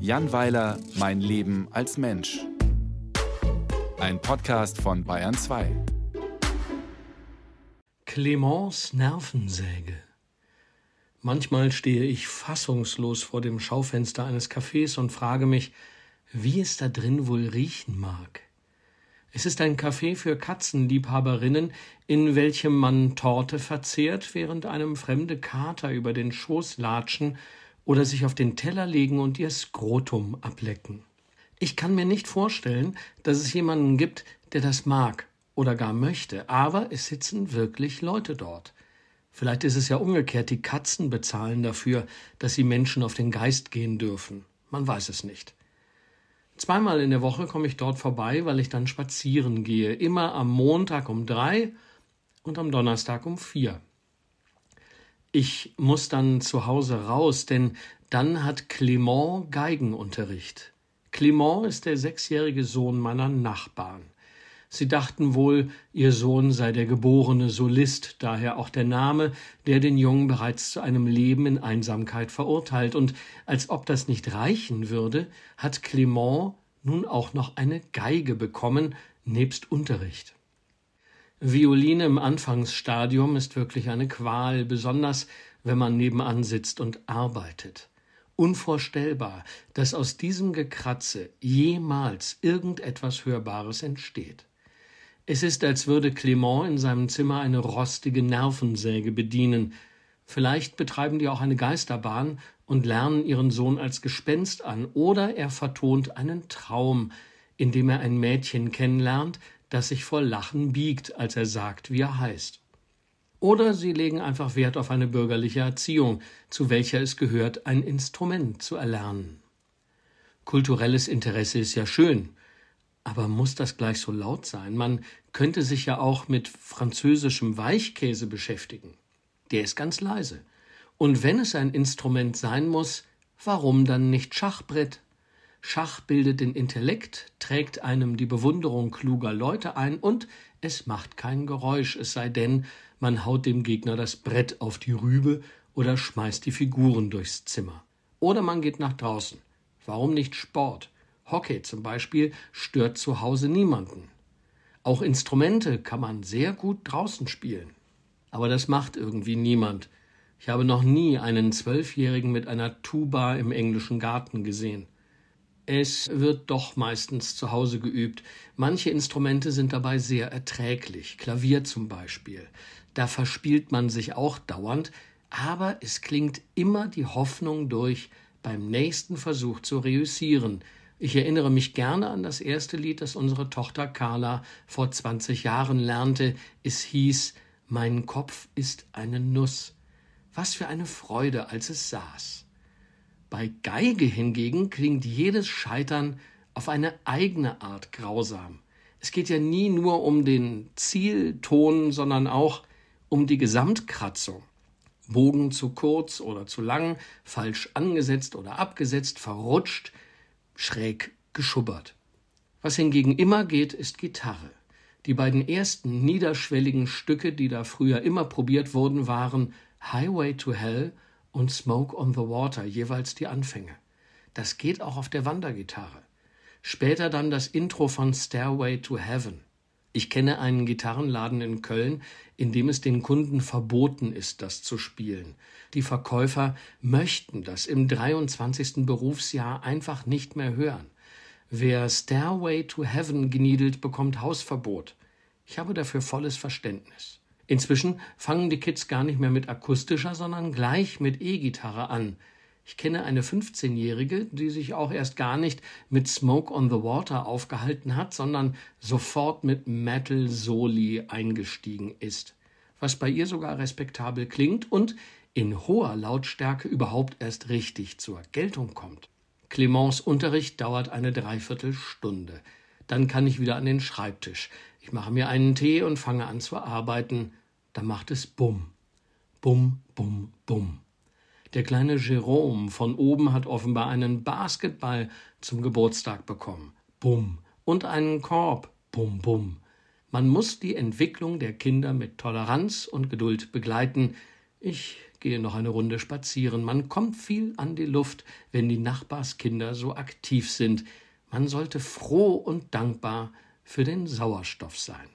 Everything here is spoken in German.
Jan Weiler, Mein Leben als Mensch. Ein Podcast von Bayern 2. Clemens Nervensäge. Manchmal stehe ich fassungslos vor dem Schaufenster eines Cafés und frage mich, wie es da drin wohl riechen mag. Es ist ein Café für Katzenliebhaberinnen, in welchem man Torte verzehrt, während einem fremde Kater über den Schoß latschen oder sich auf den Teller legen und ihr Skrotum ablecken. Ich kann mir nicht vorstellen, dass es jemanden gibt, der das mag oder gar möchte, aber es sitzen wirklich Leute dort. Vielleicht ist es ja umgekehrt, die Katzen bezahlen dafür, dass sie Menschen auf den Geist gehen dürfen. Man weiß es nicht. Zweimal in der Woche komme ich dort vorbei, weil ich dann spazieren gehe. Immer am Montag um drei und am Donnerstag um vier. Ich muss dann zu Hause raus, denn dann hat Clement Geigenunterricht. Clement ist der sechsjährige Sohn meiner Nachbarn. Sie dachten wohl, ihr Sohn sei der geborene Solist, daher auch der Name, der den Jungen bereits zu einem Leben in Einsamkeit verurteilt, und als ob das nicht reichen würde, hat Clement nun auch noch eine Geige bekommen, nebst Unterricht. Violine im Anfangsstadium ist wirklich eine Qual, besonders wenn man nebenan sitzt und arbeitet. Unvorstellbar, dass aus diesem Gekratze jemals irgendetwas Hörbares entsteht. Es ist, als würde Clement in seinem Zimmer eine rostige Nervensäge bedienen. Vielleicht betreiben die auch eine Geisterbahn und lernen ihren Sohn als Gespenst an, oder er vertont einen Traum, in dem er ein Mädchen kennenlernt, das sich vor Lachen biegt, als er sagt, wie er heißt. Oder sie legen einfach Wert auf eine bürgerliche Erziehung, zu welcher es gehört, ein Instrument zu erlernen. Kulturelles Interesse ist ja schön, aber muss das gleich so laut sein? Man könnte sich ja auch mit französischem Weichkäse beschäftigen. Der ist ganz leise. Und wenn es ein Instrument sein muss, warum dann nicht Schachbrett? Schach bildet den Intellekt, trägt einem die Bewunderung kluger Leute ein und es macht kein Geräusch, es sei denn, man haut dem Gegner das Brett auf die Rübe oder schmeißt die Figuren durchs Zimmer. Oder man geht nach draußen. Warum nicht Sport? Hockey zum Beispiel stört zu Hause niemanden. Auch Instrumente kann man sehr gut draußen spielen. Aber das macht irgendwie niemand. Ich habe noch nie einen Zwölfjährigen mit einer Tuba im englischen Garten gesehen. Es wird doch meistens zu Hause geübt. Manche Instrumente sind dabei sehr erträglich, Klavier zum Beispiel. Da verspielt man sich auch dauernd, aber es klingt immer die Hoffnung durch, beim nächsten Versuch zu reüssieren, ich erinnere mich gerne an das erste Lied, das unsere Tochter Carla vor 20 Jahren lernte. Es hieß Mein Kopf ist eine Nuss. Was für eine Freude, als es saß. Bei Geige hingegen klingt jedes Scheitern auf eine eigene Art grausam. Es geht ja nie nur um den Zielton, sondern auch um die Gesamtkratzung. Bogen zu kurz oder zu lang, falsch angesetzt oder abgesetzt, verrutscht, schräg geschubbert. Was hingegen immer geht, ist Gitarre. Die beiden ersten niederschwelligen Stücke, die da früher immer probiert wurden, waren Highway to Hell und Smoke on the Water, jeweils die Anfänge. Das geht auch auf der Wandergitarre. Später dann das Intro von Stairway to Heaven. Ich kenne einen Gitarrenladen in Köln, in dem es den Kunden verboten ist, das zu spielen. Die Verkäufer möchten das im 23. Berufsjahr einfach nicht mehr hören. Wer Stairway to Heaven geniedelt, bekommt Hausverbot. Ich habe dafür volles Verständnis. Inzwischen fangen die Kids gar nicht mehr mit akustischer, sondern gleich mit E-Gitarre an. Ich kenne eine 15-Jährige, die sich auch erst gar nicht mit Smoke on the Water aufgehalten hat, sondern sofort mit Metal Soli eingestiegen ist. Was bei ihr sogar respektabel klingt und in hoher Lautstärke überhaupt erst richtig zur Geltung kommt. Clemens Unterricht dauert eine Dreiviertelstunde. Dann kann ich wieder an den Schreibtisch. Ich mache mir einen Tee und fange an zu arbeiten. Da macht es Bumm. Bumm, bumm, bumm. Der kleine Jerome von oben hat offenbar einen Basketball zum Geburtstag bekommen. Bumm. Und einen Korb. Bum, bum. Man muss die Entwicklung der Kinder mit Toleranz und Geduld begleiten. Ich gehe noch eine Runde spazieren. Man kommt viel an die Luft, wenn die Nachbarskinder so aktiv sind. Man sollte froh und dankbar für den Sauerstoff sein.